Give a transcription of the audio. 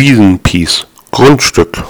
Riesenpiece Grundstück